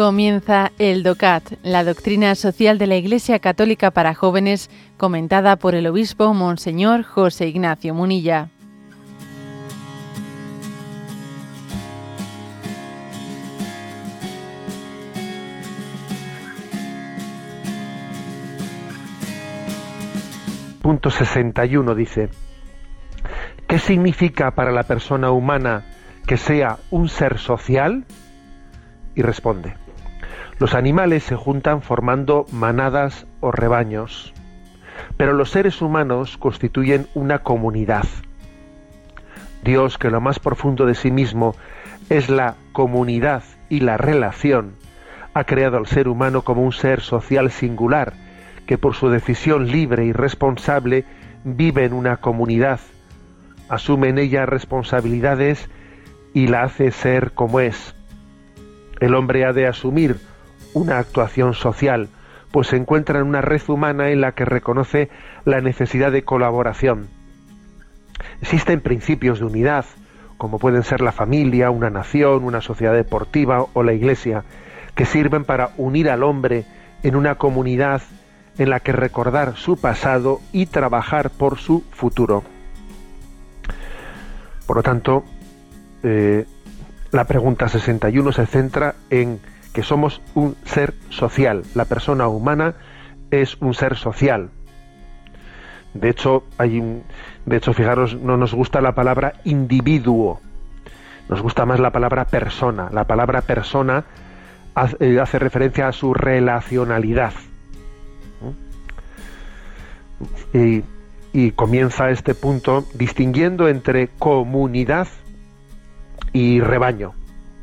Comienza el DOCAT, la doctrina social de la Iglesia Católica para jóvenes, comentada por el obispo Monseñor José Ignacio Munilla. Punto 61 dice, ¿qué significa para la persona humana que sea un ser social? Y responde, los animales se juntan formando manadas o rebaños, pero los seres humanos constituyen una comunidad. Dios, que lo más profundo de sí mismo es la comunidad y la relación, ha creado al ser humano como un ser social singular, que por su decisión libre y responsable vive en una comunidad, asume en ella responsabilidades y la hace ser como es. El hombre ha de asumir una actuación social, pues se encuentra en una red humana en la que reconoce la necesidad de colaboración. Existen principios de unidad, como pueden ser la familia, una nación, una sociedad deportiva o la iglesia, que sirven para unir al hombre en una comunidad en la que recordar su pasado y trabajar por su futuro. Por lo tanto, eh, la pregunta 61 se centra en que somos un ser social. La persona humana es un ser social. De hecho, hay de hecho, fijaros, no nos gusta la palabra individuo. Nos gusta más la palabra persona. La palabra persona hace, eh, referencia a su relacionalidad. Y, y comienza este punto distinguiendo entre comunidad y rebaño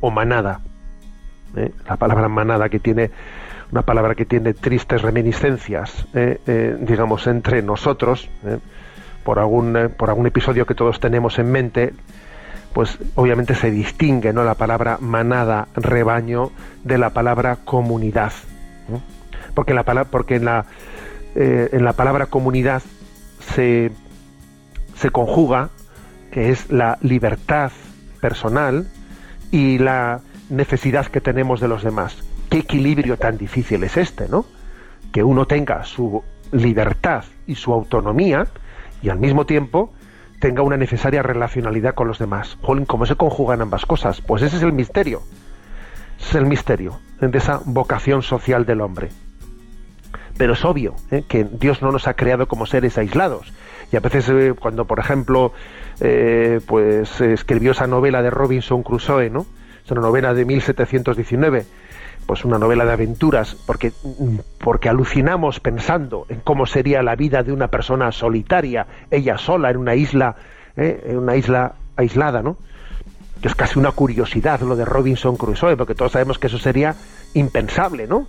o manada. ¿Eh? la palabra manada que tiene una palabra que tiene tristes reminiscencias, ¿eh? Eh, digamos, entre nosotros, por, algún, por algún episodio que todos tenemos en mente, pues obviamente se distingue ¿no? la palabra manada, rebaño, de la palabra comunidad. Porque, la, porque en, la, en la palabra comunidad se, se conjuga que es la libertad personal y la necesidad que tenemos de los demás. Qué equilibrio tan difícil es este, ¿no? Que uno tenga su libertad y su autonomía y al mismo tiempo tenga una necesaria relacionalidad con los demás. ¿cómo se conjugan ambas cosas? Pues ese es el misterio. es el misterio de esa vocación social del hombre. Pero es obvio ¿eh? que Dios no nos ha creado como seres aislados. Y a veces eh, cuando, por ejemplo, eh, pues escribió esa novela de Robinson Crusoe, ¿no? Una novela de 1719, pues una novela de aventuras, porque, porque alucinamos pensando en cómo sería la vida de una persona solitaria, ella sola en una isla, ¿eh? en una isla aislada, ¿no? Que es casi una curiosidad lo de Robinson Crusoe, porque todos sabemos que eso sería impensable, ¿no?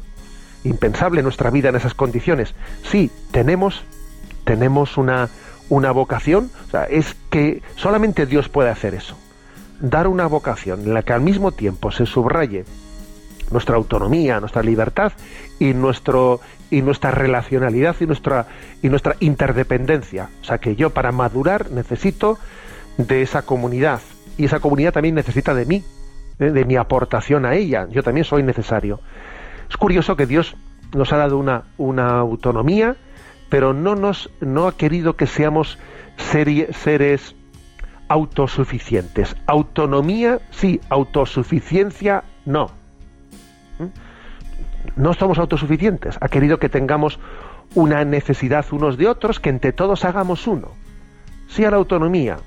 Impensable nuestra vida en esas condiciones. Sí, tenemos, tenemos una, una vocación, o sea, es que solamente Dios puede hacer eso dar una vocación en la que al mismo tiempo se subraye nuestra autonomía, nuestra libertad y nuestro y nuestra relacionalidad y nuestra y nuestra interdependencia. O sea que yo para madurar necesito de esa comunidad y esa comunidad también necesita de mí, ¿eh? de mi aportación a ella. Yo también soy necesario. Es curioso que Dios nos ha dado una, una autonomía, pero no nos no ha querido que seamos seres autosuficientes. Autonomía, sí, autosuficiencia, no. ¿Mm? No somos autosuficientes. Ha querido que tengamos una necesidad unos de otros, que entre todos hagamos uno. Sí a la autonomía,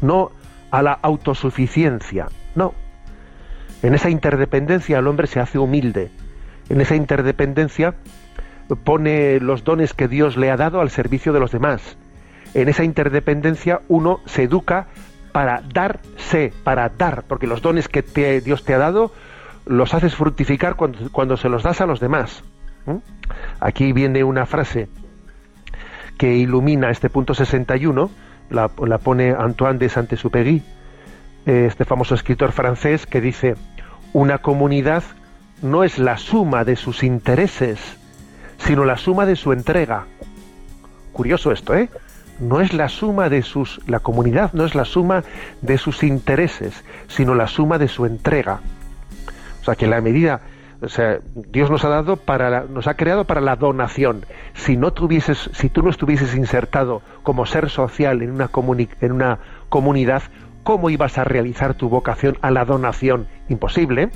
no a la autosuficiencia, no. En esa interdependencia el hombre se hace humilde. En esa interdependencia pone los dones que Dios le ha dado al servicio de los demás en esa interdependencia uno se educa para darse, para dar, porque los dones que Dios te ha dado los haces fructificar cuando, se los das a los demás. Aquí viene una frase que ilumina este punto 61, la, la pone Antoine de Saint-Exupéry, este famoso escritor francés, que dice, una comunidad no es la suma de sus intereses, sino la suma de su entrega. Curioso esto, ¿eh? No es la suma de sus la comunidad no es la suma de sus intereses, sino la suma de su entrega. O sea, que la medida, o sea, Dios nos ha dado para nos ha creado para la donación. Si no tuvieses, si tú no estuvieses insertado como ser social en una en una comunidad, ¿cómo ibas a realizar tu vocación a la donación? Imposible.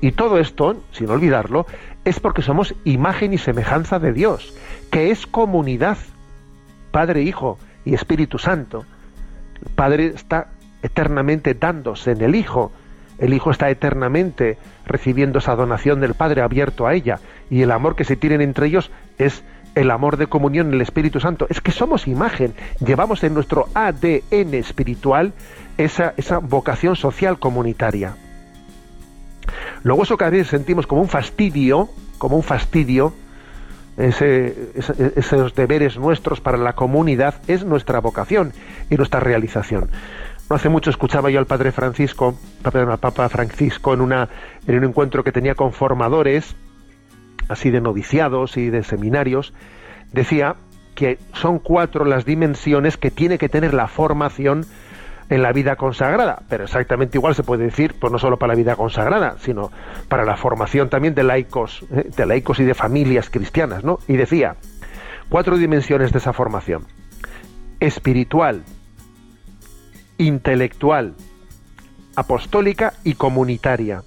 Y todo esto, sin olvidarlo, es porque somos imagen y semejanza de Dios, que es comunidad, Padre, Hijo y Espíritu Santo. El Padre está eternamente dándose en el Hijo, el Hijo está eternamente recibiendo esa donación del Padre abierto a ella, y el amor que se tienen entre ellos es el amor de comunión en el Espíritu Santo. Es que somos imagen, llevamos en nuestro ADN espiritual esa, esa vocación social comunitaria. Luego eso que a veces sentimos como un fastidio, como un fastidio, esos deberes nuestros para la comunidad es nuestra vocación y nuestra realización. No hace mucho escuchaba yo al padre Francisco, al Papa Francisco, en, una, en un encuentro que tenía con formadores, así de noviciados y de seminarios, decía que son cuatro las dimensiones que tiene que tener la formación en la vida consagrada, pero exactamente igual se puede decir, pues no solo para la vida consagrada, sino para la formación también de laicos, ¿eh? de laicos y de familias cristianas, ¿no? Y decía, cuatro dimensiones de esa formación. Espiritual, intelectual, apostólica y comunitaria.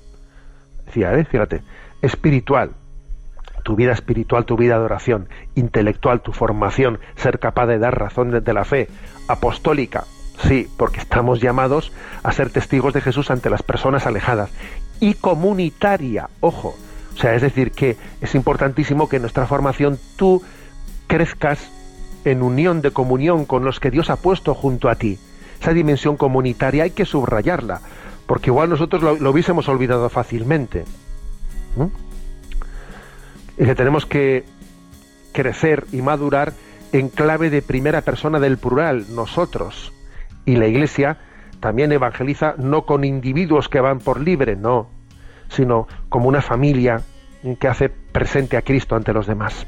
Decía, ¿eh? fíjate, espiritual, tu vida espiritual, tu vida de oración, intelectual, tu formación, ser capaz de dar razones de la fe, apostólica, Sí, porque estamos llamados a ser testigos de Jesús ante las personas alejadas. Y comunitaria, ojo. O sea, es decir, que es importantísimo que en nuestra formación tú crezcas en unión de comunión con los que Dios ha puesto junto a ti. Esa dimensión comunitaria hay que subrayarla, porque igual nosotros lo, hubiésemos olvidado fácilmente. Y que tenemos que crecer y madurar en clave de primera persona del plural, nosotros. Y la Iglesia también evangeliza no con individuos que van por libre, no, sino como una familia que hace presente a Cristo ante los demás.